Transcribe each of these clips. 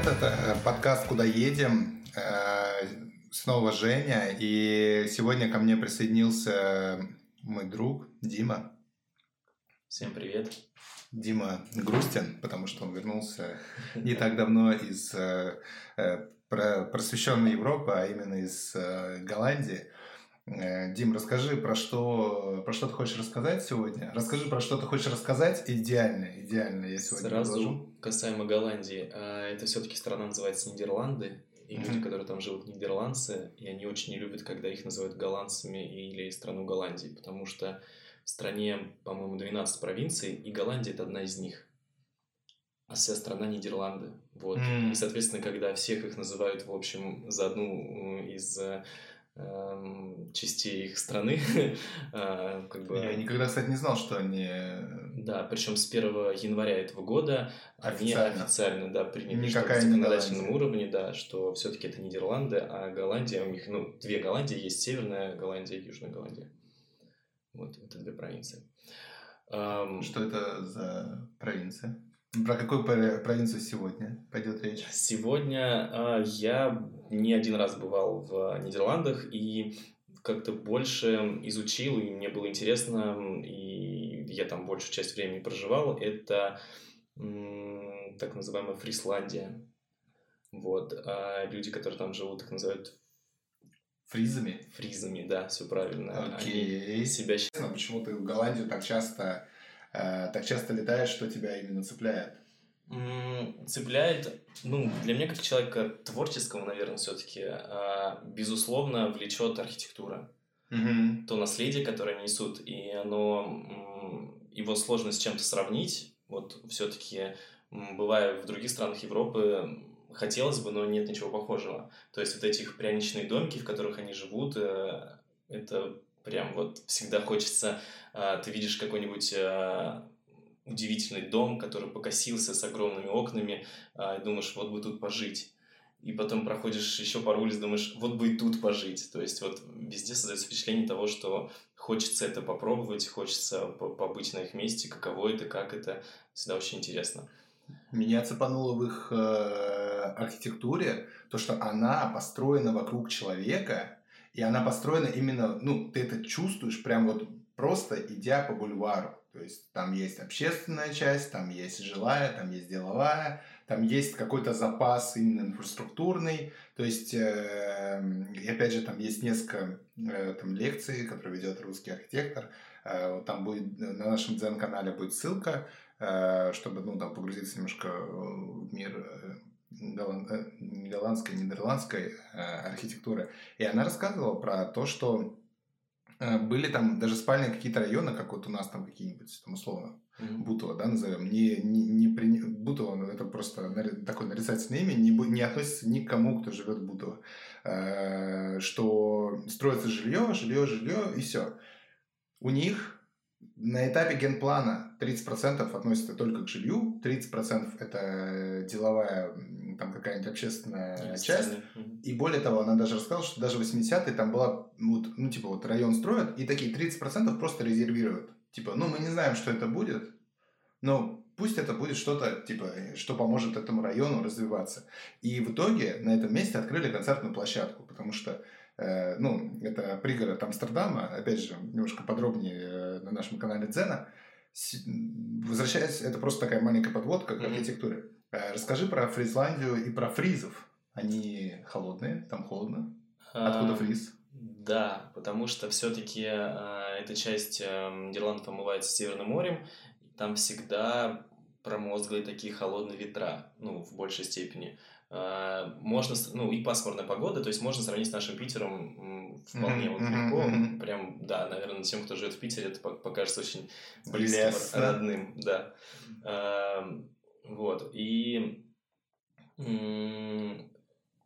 привет! Это подкаст «Куда едем?» Э, Снова Женя. И сегодня ко мне присоединился мой друг Дима. Всем привет. Дима грустен, потому что он вернулся не так давно из э, э, просвещенной Европы, а именно из Голландии. Дим, расскажи, про что, про что ты хочешь рассказать сегодня? Расскажи, про что ты хочешь рассказать идеально, идеально я сегодня Сразу предложу. касаемо Голландии. А, это все-таки страна называется Нидерланды, и mm-hmm. люди, которые там живут, нидерландцы, и они очень не любят, когда их называют голландцами или страну Голландии, потому что в стране, по-моему, 12 провинций, и Голландия – это одна из них. А вся страна Нидерланды. Вот. Mm. И, соответственно, когда всех их называют, в общем, за одну из Эм, частей их страны. А, как бы... Я никогда, кстати, не знал, что они... Да, причем с 1 января этого года официально. они официально да, приняли Никакая что на законодательном уровне, да, что все-таки это Нидерланды, а Голландия, у них, ну, две Голландии, есть Северная Голландия и Южная Голландия. Вот, это две провинции. Что это за провинция? Про какую провинцию сегодня пойдет речь? Сегодня э, я не один раз бывал в Нидерландах и как-то больше изучил, и мне было интересно, и я там большую часть времени проживал. Это м, так называемая Фрисландия. Вот. А люди, которые там живут, их называют Фризами? Фризами, да, все правильно. Окей. Они себя. Почему ты в Голландию так часто так часто летаешь, что тебя именно цепляет? Цепляет, ну, для меня как человека творческого, наверное, все-таки, а, безусловно, влечет архитектура. Mm-hmm. То наследие, которое несут, и оно, его сложно с чем-то сравнить. Вот все-таки, бывая в других странах Европы, хотелось бы, но нет ничего похожего. То есть вот этих пряничные домики, в которых они живут, э, это прям вот всегда хочется а, ты видишь какой-нибудь а, удивительный дом, который покосился с огромными окнами, а, и думаешь, вот бы тут пожить. И потом проходишь еще пару улиц, думаешь, вот бы и тут пожить. То есть вот везде создается впечатление того, что хочется это попробовать, хочется побыть на их месте, каково это, как это. Всегда очень интересно. Меня цепануло в их э, архитектуре то, что она построена вокруг человека, и она построена именно, ну, ты это чувствуешь прям вот просто идя по бульвару. То есть там есть общественная часть, там есть жилая, там есть деловая, там есть какой-то запас именно инфраструктурный. То есть, э, и опять же, там есть несколько э, там, лекций, которые ведет русский архитектор. Э, там будет на нашем дзен-канале будет ссылка, э, чтобы ну, там, погрузиться немножко в мир э, голландской, нидерландской э, архитектуры. И она рассказывала про то, что Э, были там даже спальные какие-то районы, как вот у нас там какие-нибудь, там условно, mm-hmm. Бутово, да, назовем, не, не, не при... Бутово, ну, это просто такое нарицательное имя, не, не относится ни к кому, кто живет в Бутово, э, что строится жилье, жилье, жилье, и все. У них на этапе генплана 30% относится только к жилью, 30% это деловая там какая-нибудь общественная часть. И более того, она даже рассказала, что даже в 80-е там была, вот, ну, типа, вот район строят, и такие 30% просто резервируют. Типа, ну, мы не знаем, что это будет, но пусть это будет что-то, типа, что поможет этому району развиваться. И в итоге на этом месте открыли концертную площадку, потому что э, ну, это пригород Амстердама, опять же, немножко подробнее э, на нашем канале Дзена. Возвращаясь, это просто такая маленькая подводка к архитектуре. Э, расскажи про Фризландию и про фризов. Они холодные, там холодно. Откуда фриз? Да, потому что все-таки э, эта часть э, Нидерландов омывается Северным морем, там всегда промозглые такие холодные ветра, ну, в большей степени. Э, можно, ну, и пасмурная погода, то есть можно сравнить с нашим Питером вполне mm-hmm, вот легко. Mm-hmm. Прям, да, наверное, тем, кто живет в Питере, это покажется очень близким, родным, да. Э, вот. И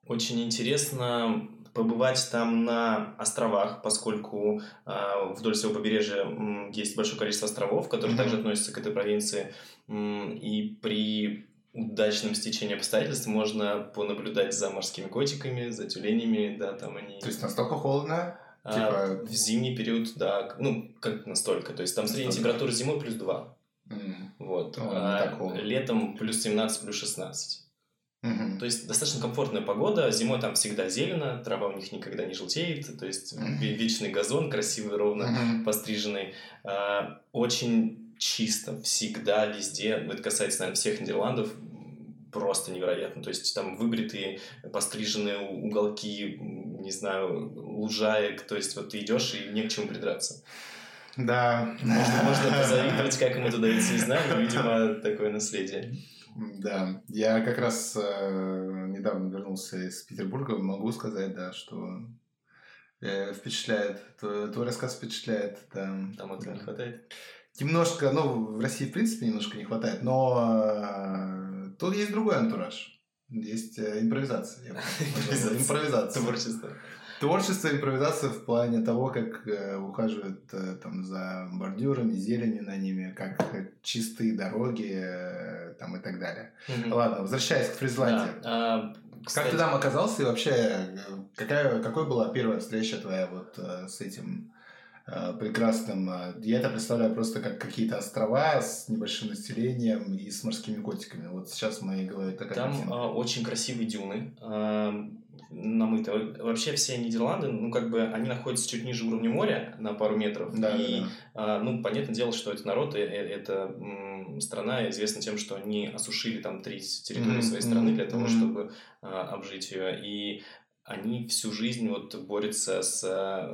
очень интересно побывать там на островах, поскольку э, вдоль всего побережья э, есть большое количество островов, которые mm-hmm. также относятся к этой провинции. Э, и при удачном стечении обстоятельств можно понаблюдать за морскими котиками, за тюленями, да, там они... То есть настолько холодно? А, типа... В зимний период, да, ну, как настолько. То есть там средняя температура зимой плюс 2. Mm. Вот. Ну, а летом плюс 17, плюс 16. Угу. То есть достаточно комфортная погода, зимой там всегда зелено, трава у них никогда не желтеет, то есть вечный газон, красивый, ровно угу. постриженный. А, очень чисто, всегда, везде, это касается, наверное, всех Нидерландов, просто невероятно. То есть там выбритые, постриженные уголки, не знаю, лужаек, то есть вот ты идешь и не к чему придраться. Да. Можно, можно позавидовать, как ему туда идти, не знаю, видимо, такое наследие. Да, я как раз э, недавно вернулся из Петербурга, могу сказать, да, что э, впечатляет, твой, твой рассказ впечатляет, да. Там этого да. не хватает? Немножко, ну, в России, в принципе, немножко не хватает, но э, тут есть другой антураж. Есть э, импровизация. Импровизация. Творчество. Творчество, импровизация в плане того, как э, ухаживают там за бордюрами, зеленью на ними, как чистые дороги там и так далее. Угу. Ладно, возвращаясь к Фризландии. Да. А, кстати... Как ты там оказался и вообще какая, какой была первая встреча твоя вот с этим прекрасным. Я это представляю просто как какие-то острова с небольшим населением и с морскими котиками. Вот сейчас в моей голове такая Там картинка. очень красивые дюны э, намыты. Вообще все Нидерланды, ну как бы они находятся чуть ниже уровня моря на пару метров. Да, и, да, да. ну понятное дело, что это народ, и, это страна известна тем, что они осушили там три территории mm-hmm. своей страны для того, mm-hmm. чтобы обжить ее. И они всю жизнь вот борются с,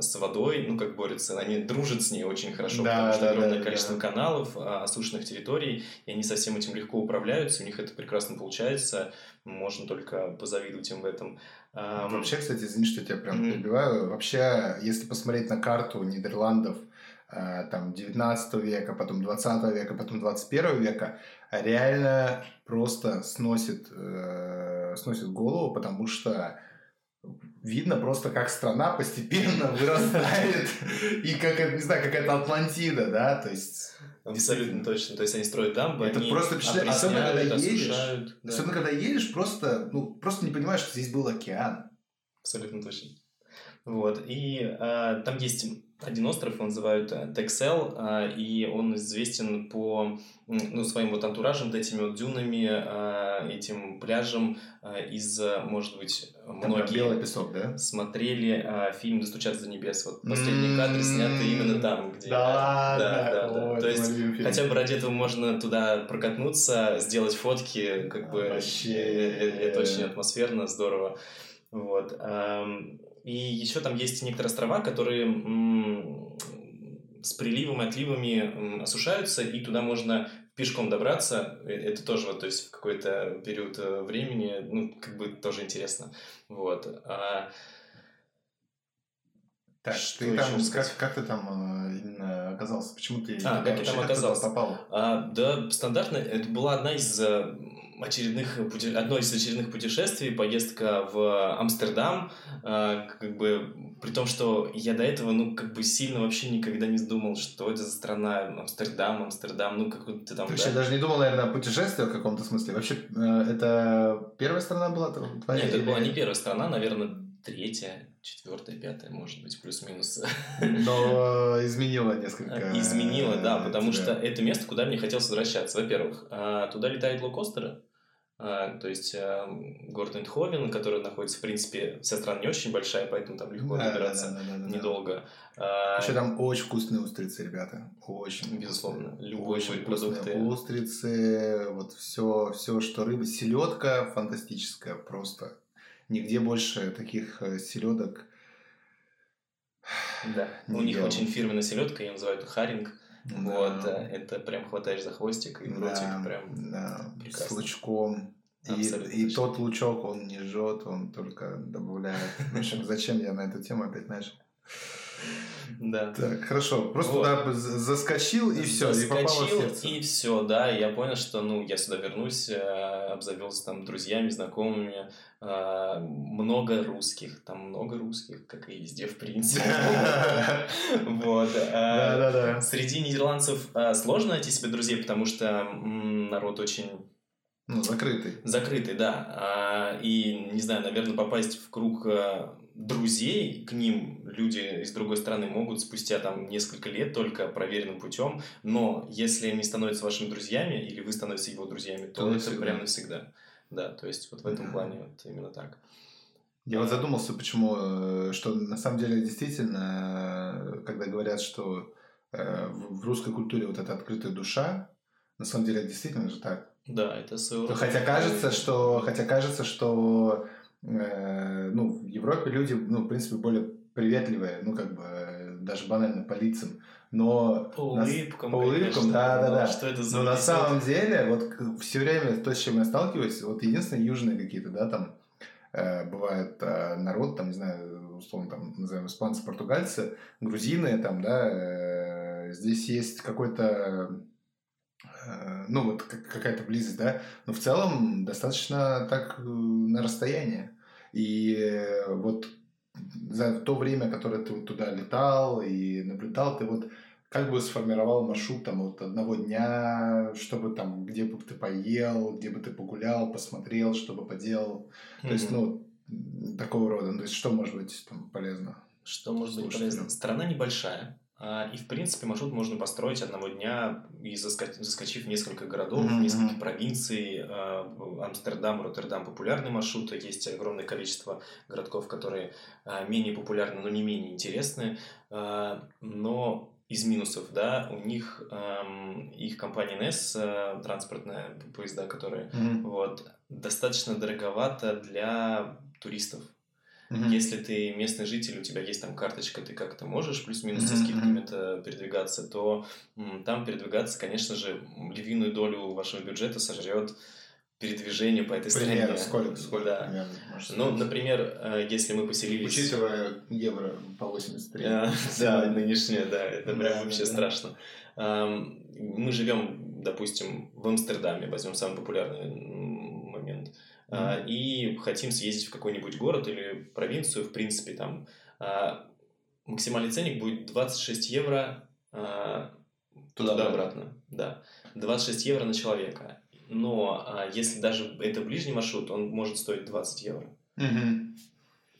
с водой, ну как борются, они дружат с ней очень хорошо, да, потому что да, огромное да, количество да. каналов, а, осушенных территорий, и они совсем этим легко управляются, у них это прекрасно получается, можно только позавидовать им в этом. Вообще, кстати, извини, что я тебя прям mm-hmm. перебиваю, вообще, если посмотреть на карту Нидерландов, а, там 19 века, потом 20 века, потом 21 века, реально просто сносит, э, сносит голову, потому что видно просто, как страна постепенно вырастает, и как, не знаю, какая-то Атлантида, да, то есть... Абсолютно точно. То есть они строят дамбы, Это они просто впечатляет. Особенно когда едешь, особенно когда едешь, просто, ну, просто не понимаешь, что здесь был океан. Абсолютно точно. Вот. И э, там есть один остров, его называют э, Тексел, э, и он известен по ну, своим вот антуражем, вот этими вот дюнами, э, этим пляжем из, может быть, многие белый песок, да? смотрели фильм «Достучаться до небес». Вот последние кадры сняты именно там, где... Да ладно? Да, да, да. То есть хотя бы ради этого можно туда прокатнуться, сделать фотки, как бы... Вообще... Это очень атмосферно, здорово. Вот. И еще там есть некоторые острова, которые с приливом и отливами осушаются, и туда можно пешком добраться. Э, это тоже вот, то есть в какой-то период э, времени, ну, как бы тоже интересно. Вот. А... Так, что ты там, как, как ты там э, именно оказался? Почему ты а, как я там оказался? попал? А, да, стандартно, это была одна из очередных, одно из очередных путешествий, поездка в Амстердам, э, как бы, при том, что я до этого, ну, как бы сильно вообще никогда не думал, что это за страна, Амстердам, Амстердам, ну, как ты там... Ты вообще даже не думал, наверное, о путешествии в каком-то смысле? Вообще, э, это первая страна была твоя? Нет, это была не первая страна, наверное, третья, четвертая, пятая, может быть, плюс-минус. Но э, изменила несколько. Изменила, да, потому что это место, куда мне хотелось возвращаться. Во-первых, туда летают лоукостеры, а, то есть а, город Эндховен, который находится, в принципе, вся страна не очень большая, поэтому там легко да, добираться да, да, да, да, недолго. Да. Вообще там очень вкусные устрицы, ребята. Очень. Безусловно. Любые очень продукты. Устрицы, вот все, все, что рыба. Селедка фантастическая просто. Нигде больше таких э, селедок. Да. У них очень фирменная селедка, ее называют харинг. Да. Вот, это прям хватаешь за хвостик и в ротик да, прям да. прекрасно. С лучком. И, и тот лучок, он не жжет, он только добавляет. В общем, зачем я на эту тему опять начал? Да. Так, хорошо. Просто вот. туда заскочил и все, и попало в сердце. И все, да. И я понял, что ну я сюда вернусь, э, обзавелся там друзьями, знакомыми. Э, много русских, там много русских, как и везде, в принципе. Вот. Э, да, да, да. Среди нидерландцев сложно найти себе друзей, потому что народ очень ну, закрытый. Закрытый, да. А, и, не знаю, наверное, попасть в круг друзей к ним люди из другой страны могут спустя там несколько лет только проверенным путем, но если они становятся вашими друзьями или вы становитесь его друзьями, то, то это навсегда. прям навсегда. Да, то есть вот в этом плане вот именно так. Я вот задумался, почему, э, что на самом деле действительно, э, когда говорят, что э, в русской культуре вот эта открытая душа, на самом деле действительно же так. Да, это своего рода. Хотя кажется, что, хотя кажется, что э, ну, в Европе люди, ну, в принципе, более приветливые, ну, как бы, даже банально по лицам. Но по улыбкам, по улыбкам, конечно, да, да, да. Что это за Но на самом деле, вот все время то, с чем я сталкиваюсь, вот единственные южные какие-то, да, там э, бывает э, народ, там, не знаю, условно, там, назовем испанцы, португальцы, грузины, там, да, э, здесь есть какой-то э, ну, вот как- какая-то близость, да, но в целом достаточно так э, на расстоянии. И э, вот за то время, которое ты туда летал и наблюдал, ты вот как бы сформировал маршрут там вот одного дня, чтобы там, где бы ты поел, где бы ты погулял, посмотрел, что бы поделал. То есть, ну, такого рода. Ну, То есть, что может быть там полезно? Что может быть полезно? Страна небольшая, и, в принципе, маршрут можно построить одного дня, и заска- заскочив в несколько городов, в Мгм, несколько провинций. а, в Амстердам, Роттердам популярные маршруты, есть огромное количество городков, которые а, менее популярны, но не менее интересны. А, Но из минусов, да, у них их компания NES, а, транспортная поезда, которые Мгм. вот, достаточно дороговато для туристов. Мгм. Если ты местный житель, у тебя есть там карточка, ты как-то можешь плюс-минус со скидками-то передвигаться, то м, там передвигаться, конечно же, львиную долю вашего бюджета сожрет передвижение по этой Примерно, стране. сколько, сколько Да. примерно, Ну, например, э, если мы поселились... Учитывая евро по 83. А, Да, нынешнее, да, это прям вообще страшно. Мы живем, допустим, в Амстердаме, возьмем самый популярный Мгм. и хотим съездить в какой-нибудь город или провинцию, в принципе, там а, максимальный ценник будет 26 евро а, туда-обратно, да, 26 евро на человека. Но если даже это ближний маршрут, он может стоить 20 евро.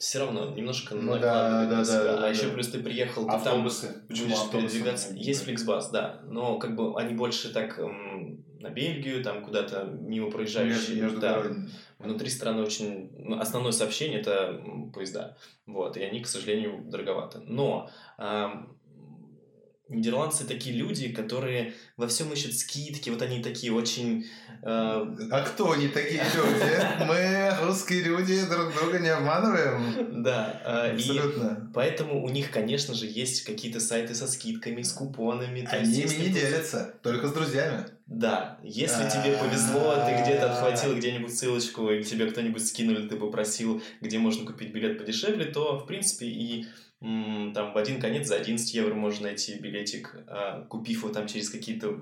Все равно немножко Ну да, да, на да, себя. да, да, а еще да. плюс ты приехал, ты Автобусы. там Почему будешь автобусы? передвигаться. Есть фликсбас, да, но как бы они больше так м, на Бельгию, там куда-то мимо проезжающие. Между, между да. дорогами. Внутри страны очень... ну, основное сообщение – это поезда. Вот, и они, к сожалению, дороговаты. Но ам, нидерландцы такие люди, которые во всем ищут скидки. Вот они такие очень... э, А кто они такие люди? Мы, русские люди, друг друга не обманываем. да, э, и Абсолютно. Поэтому у них, конечно же, есть какие-то сайты со скидками, с купонами. то Они есть, ими не делятся, только с друзьями. Да, если тебе повезло, ты где-то отхватил где-нибудь ссылочку, или тебе кто-нибудь скинул, ты попросил, где можно купить билет подешевле, то, в принципе, и там в один конец за 11 евро можно найти билетик, а, купив его там через какие-то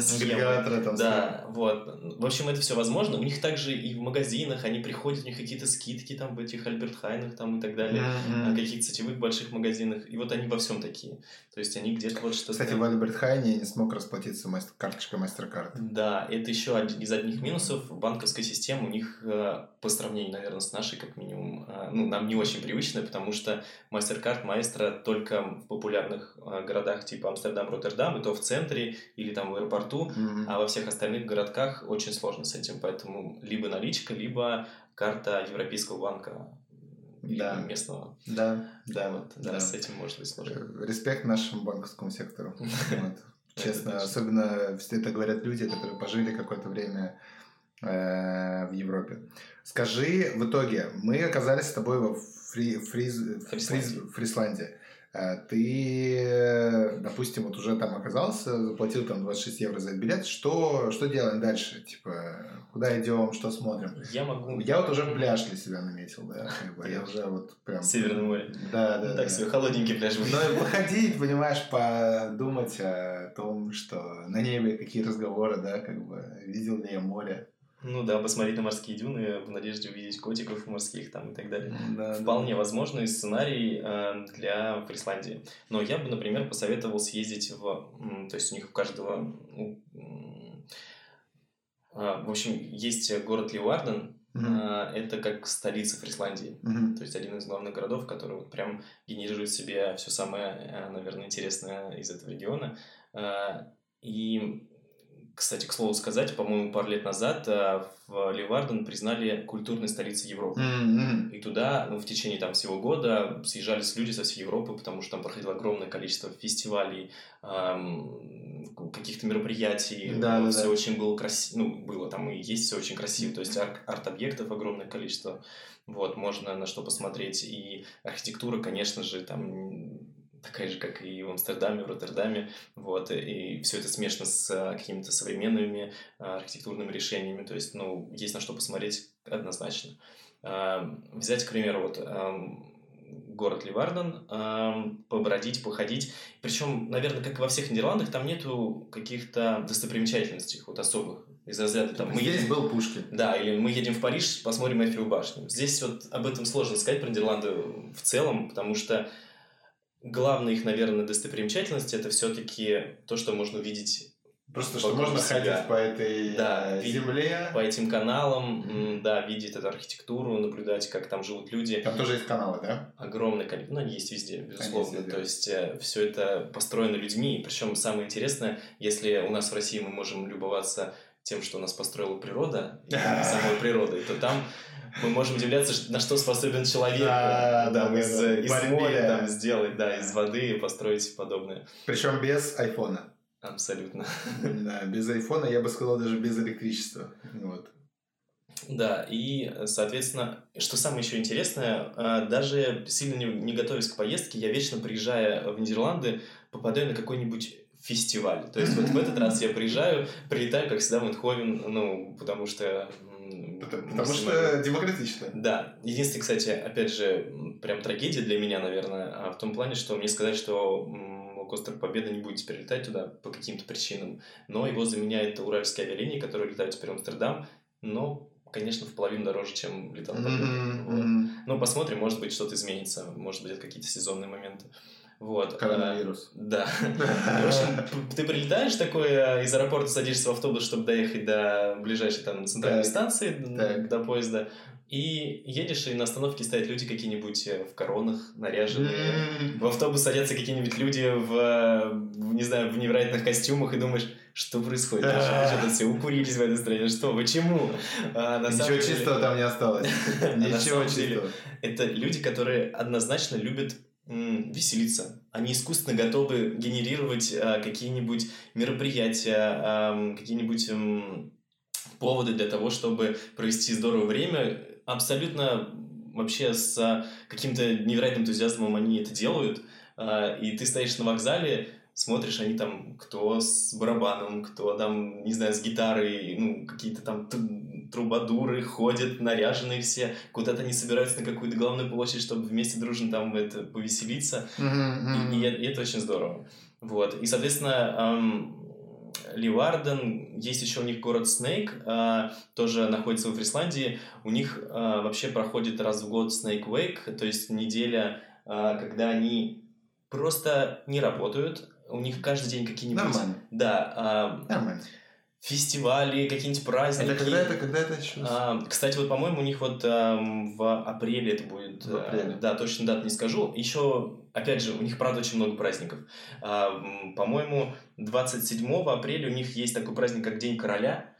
схемы. Агрегаторы там. Да, вот. В общем, это все возможно. У них также и в магазинах, они приходят, у них какие-то скидки там в этих Альберт Хайнах там и так далее. На каких-то сетевых больших магазинах. И вот они во всем такие. То есть они где-то вот что-то... Кстати, в Альберт Хайне я не смог расплатиться мастер- карточкой MasterCard. Да, это еще один из одних минусов. Банковская система у них, э, по сравнению, наверное, с нашей, как минимум, ну, нам не очень привычная, потому что MasterCard, Maestro только в популярных э, городах типа Амстердам, Роттердам, и то в центре или там в аэропорту, Мгм. а во всех остальных городках очень сложно с этим. Поэтому либо наличка, либо карта Европейского банка, Да. местного. Да, да, Вот, да, да. с этим может быть сложно. Э, Респект нашему банковскому сектору. Честно, особенно это говорят люди, которые пожили какое-то время в Европе. Скажи, в итоге, мы оказались с тобой во Фри, Фриз, Фрисландии. Фриз- Фрисландии. Э, Ты, э, допустим, вот уже там оказался, заплатил там 26 евро за билет. Что, что делаем дальше? Типа, куда идем, что смотрим? Я могу... Я вот уже пляж для себя наметил, да. Я уже вот прям... Северное море. Да, да, Ну, так себе, холодненький пляж будет. Ну, и походить, понимаешь, подумать о том, что на небе какие разговоры, да, как бы, видел ли я море. Ну да, посмотреть на морские дюны в надежде увидеть котиков морских там и так далее. Да, Вполне возможный сценарий э, для Фрисландии. Но я бы, например, посоветовал съездить в... То есть у них у каждого... а, В общем, есть город Леуарден. Мгм. а, Это как столица Фрисландии. Мгм. То есть один из главных городов, который вот прям генерирует в себе все самое, э, наверное, интересное из этого региона. А, И кстати, к слову сказать, по-моему, пару лет назад э, в Ливарден признали культурной столицей Европы. М-м. И туда ну, в течение там всего года съезжались люди со всей Европы, потому что там проходило огромное количество фестивалей, эм, каких-то мероприятий. Да, да, все да. очень было красиво, ну, было там и есть все очень красиво. То есть ар- арт-объектов огромное количество. Вот, можно на что посмотреть. И архитектура, конечно же, там такая же, как и в Амстердаме, в Роттердаме. Вот, и все это смешано с а, какими-то современными а, архитектурными решениями. То есть, ну, есть на что посмотреть однозначно. А, Взять, к примеру, вот ам, город Ливарден, ам, побродить, походить. Причем, наверное, как и во всех Нидерландах, там нету каких-то достопримечательностей вот особых. Из разряда там мы Здесь едем- был Пушкин. да, или мы едем в Париж, посмотрим Эйфелеву башню. Здесь вот об этом сложно сказать про Нидерланды в целом, потому что главная их, наверное, достопримечательность это все-таки то, что можно увидеть Просто что можно себя. ходить по этой Да, э, земле. по этим каналам, м, да, видеть эту архитектуру, наблюдать, как там живут люди. Там тоже есть каналы, да? Огромное количество, ну, они есть везде, безусловно. везде. То есть все это построено людьми. Причем самое интересное, если у нас в России мы можем любоваться тем, что у нас построила природа, и самой природой, то там мы можем удивляться, на что способен человек Да, там, да, да, из, да. из Борьбе. моря там, сделать, да, из воды построить подобное. Причем без айфона. Абсолютно. Да, без айфона, я бы сказал, даже без электричества. Вот. Да, и, соответственно, что самое еще интересное, а, даже сильно не, не готовясь к поездке, я вечно, приезжая в Нидерланды, попадаю на какой-нибудь фестиваль. То есть вот в этот раз я приезжаю, прилетаю, как всегда, в Эндховен, ну, потому что... Потому, что демократично. Да. Единственное, кстати, опять же, прям трагедия для меня, наверное, а в том плане, что мне сказали, что м, Остров Победы не будет теперь летать туда по каким-то причинам, но его заменяет Уральские авиалинии, которые летают теперь в Амстердам, но, конечно, в половину дороже, чем летал Победа. Мгм, Вот. мгм. Ну, посмотрим, может быть, что-то изменится, может быть, это какие-то сезонные моменты. Вот. Коронавирус. А, Да. В общем, ты прилетаешь такой, а, из аэропорта садишься в автобус, чтобы доехать до ближайшей там центральной станции, до поезда, и едешь, и на остановке стоят люди какие-нибудь э, в коронах, наряженные. В автобус садятся какие-нибудь люди в, э, не знаю, в невероятных костюмах, и думаешь, что происходит? Что все укурились в этой стране? Что? Почему? А Ничего чистого там не осталось. А Ничего чистого. это люди, которые однозначно любят веселиться. Они искусственно готовы генерировать а, какие-нибудь мероприятия, ам, какие-нибудь м, поводы для того, чтобы провести здорово время. Абсолютно вообще с а, каким-то невероятным энтузиазмом они это делают. А, и ты стоишь на вокзале, смотришь, они там, кто с барабаном, кто там, не знаю, с гитарой, ну, какие-то там трубадуры ходят, наряженные все, куда-то они собираются на какую-то главную площадь, чтобы вместе дружно там это повеселиться. Мгм, И, и э- и это очень здорово. Вот. И, соответственно, ам, Ливарден, есть еще у них город Снейк, а, тоже находится в Исландии. У них а, вообще проходит раз в год Snake Wake, то есть неделя, а, когда они просто не работают. У них каждый день какие-нибудь... Нормально. Да, а, Нормально. фестивали, какие-нибудь праздники. Это когда это, когда это сейчас? А, кстати, вот, по-моему, у них вот ам, в апреле это будет. В апреле. э, Да, точно дату не скажу. Еще, опять же, у них, правда, очень много праздников. А, по-моему, 27 апреля у них есть такой праздник, как День короля.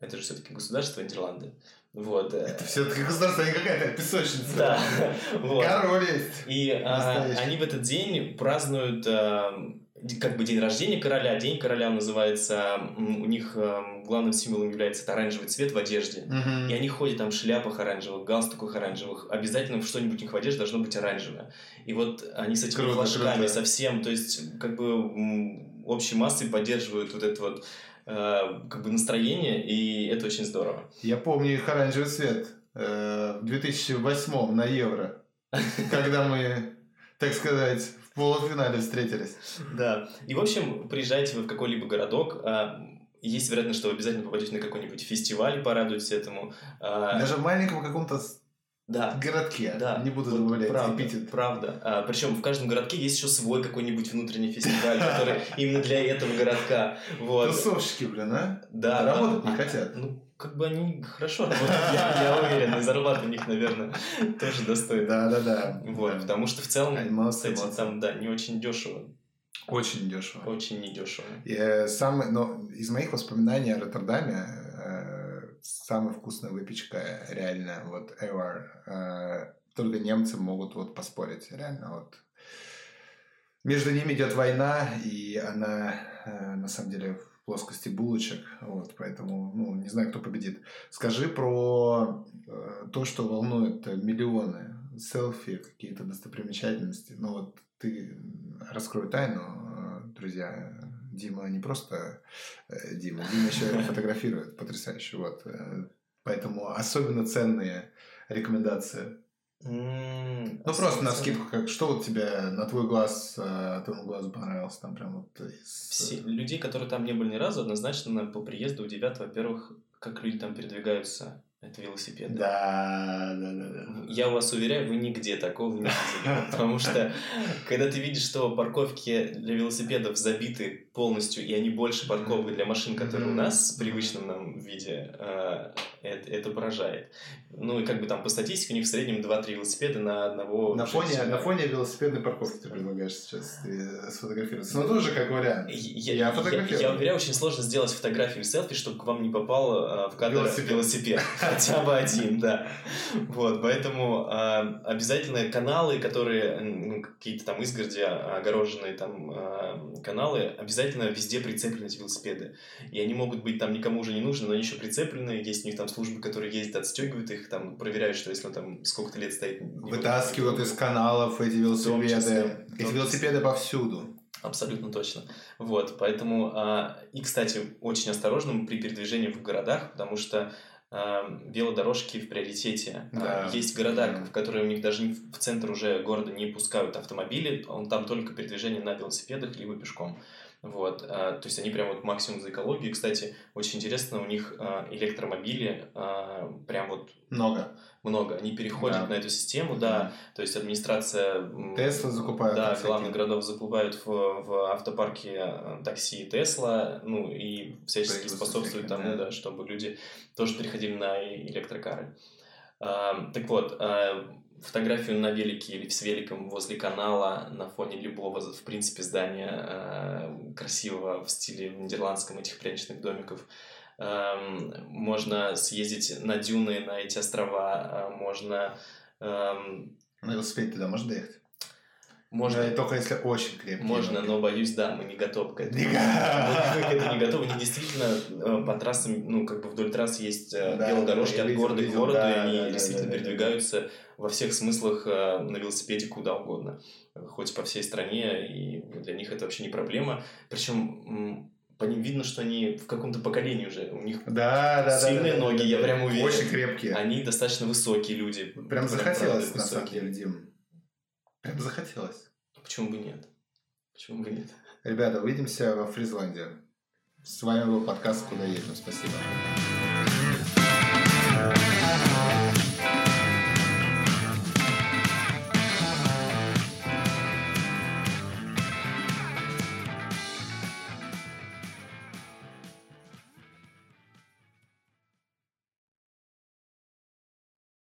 Это же все-таки государство Нидерланды. Вот. э, Это все-таки государство, а не какая-то песочница. Да. Вот. Король есть. И а, они в этот день празднуют а, как бы день рождения короля. День короля называется, у них а, главным символом является оранжевый цвет в одежде. Мгм. И они ходят там в шляпах оранжевых, галстуках оранжевых. Обязательно что-нибудь у них в одежде должно быть оранжевое. И вот они с этими Круто, флажками круто. совсем, то есть как бы общей массой поддерживают вот это вот как бы настроение, и это очень здорово. Я помню их оранжевый цвет э, в 2008 на Евро, когда мы, так сказать, в полуфинале встретились. Да. И, в общем, приезжаете вы в какой-либо городок, а, есть вероятность, что вы обязательно попадете на какой-нибудь фестиваль, порадуетесь этому. А, Даже в маленьком каком-то Да. городке, Да, не буду вот добавлять правда, эпитет. Правда. причем в каждом городке есть еще свой какой-нибудь внутренний фестиваль, который именно для этого городка. Вот. Тусовщики, блин, а? Да, Работать не хотят. Ну, как бы они хорошо работают, я, я уверен, и зарплата у них, наверное, тоже достойна. Да-да-да. Вот, потому что в целом, молодцы, кстати, там, да, не очень дешево. Очень недешево. Очень недешево. И, э, самый, но из моих воспоминаний о Роттердаме самая вкусная выпечка реально вот ever. Э, только немцы могут вот поспорить реально вот. Между ними идет война, и она э, на самом деле в плоскости булочек, вот, поэтому, ну, не знаю, кто победит. Скажи про э, то, что волнует миллионы селфи, какие-то достопримечательности. Ну вот ты раскрой тайну, э, друзья. Дима не просто э, Дима, Дима еще фотографирует потрясающе. Вот. Э, поэтому особенно ценные рекомендации. Mm, ну, просто на скидку, как, что вот тебе, на твой глаз, твоему глазу понравилось там прям вот из... Все, людей, которые там не были ни разу, однозначно по приезду удивят, во-первых, как люди там передвигаются это велосипед. Да, да, да, да. Я вас уверяю, вы нигде такого не видели. Потому что, когда ты видишь, что парковки для велосипедов забиты полностью, и они больше парковок для машин, которые у нас в привычном нам виде, э, это, это поражает. Ну и как бы там по статистике у них в среднем 2-3 велосипеда на одного на фоне, на фоне велосипедной парковки ты предлагаешь сейчас сфотографироваться. Ну тоже как вариант. Я, я фотографирую. Я, я уверяю, очень сложно сделать фотографию селфи, чтобы к вам не попал э, в кадр велосипед. велосипед. Хотя бы один, да. Вот, поэтому э, обязательно каналы, которые, какие-то там изгороди, огороженные там э, каналы, обязательно везде прицеплены эти велосипеды. И они могут быть там никому уже не нужны, но они еще прицеплены, есть у них там службы, которые ездят, отстегивают их, там проверяют, что если он там сколько-то лет стоит... Вытаскивают из каналов эти велосипеды. Числе, эти велосипеды повсюду. Абсолютно точно. Вот, поэтому... А, и, кстати, очень осторожным при передвижении в городах, потому что велодорожки в приоритете. Да. Есть города, в которые у них даже в центр уже города не пускают автомобили, он там только передвижение на велосипедах либо пешком. Вот, а, то есть они прям вот максимум за экологию. Кстати, очень интересно, у них а, электромобили а, прям вот много. Много. Они переходят да. на эту систему, да. То есть администрация... Тесла закупают. Да, главных городов закупают в, в автопарке такси Тесла, ну и всячески способствуют тому, да. да, чтобы люди тоже переходили на электрокары. Так вот, фотографию на велике или с великом возле канала на фоне любого, в принципе, здания э, красивого в стиле нидерландском этих пряничных домиков. Э, можно съездить на дюны, на эти острова, э, можно... Э, на велосипеде туда можно доехать? Можно. Но только если очень крепкий. Можно, но боюсь, да, мы не готовы к этому. Мы к этому не готовы. Они действительно э, по трассам, ну, как бы вдоль трасс есть э, велодорожки от города к городу, и они действительно передвигаются во всех смыслах э, на велосипеде куда угодно. Хоть по всей стране, и для них это вообще не проблема. Причем по ним видно, что они в каком-то поколении уже. У них да, да, сильные да, ноги, да, я да, прям уверен. Очень крепкие. Они достаточно высокие люди. Прям, прям захотелось, на самом деле, Дим. Прям захотелось. Почему бы нет? Почему бы нет? Ребята, увидимся во Фризланде. С вами был подкаст «Куда едем». Спасибо.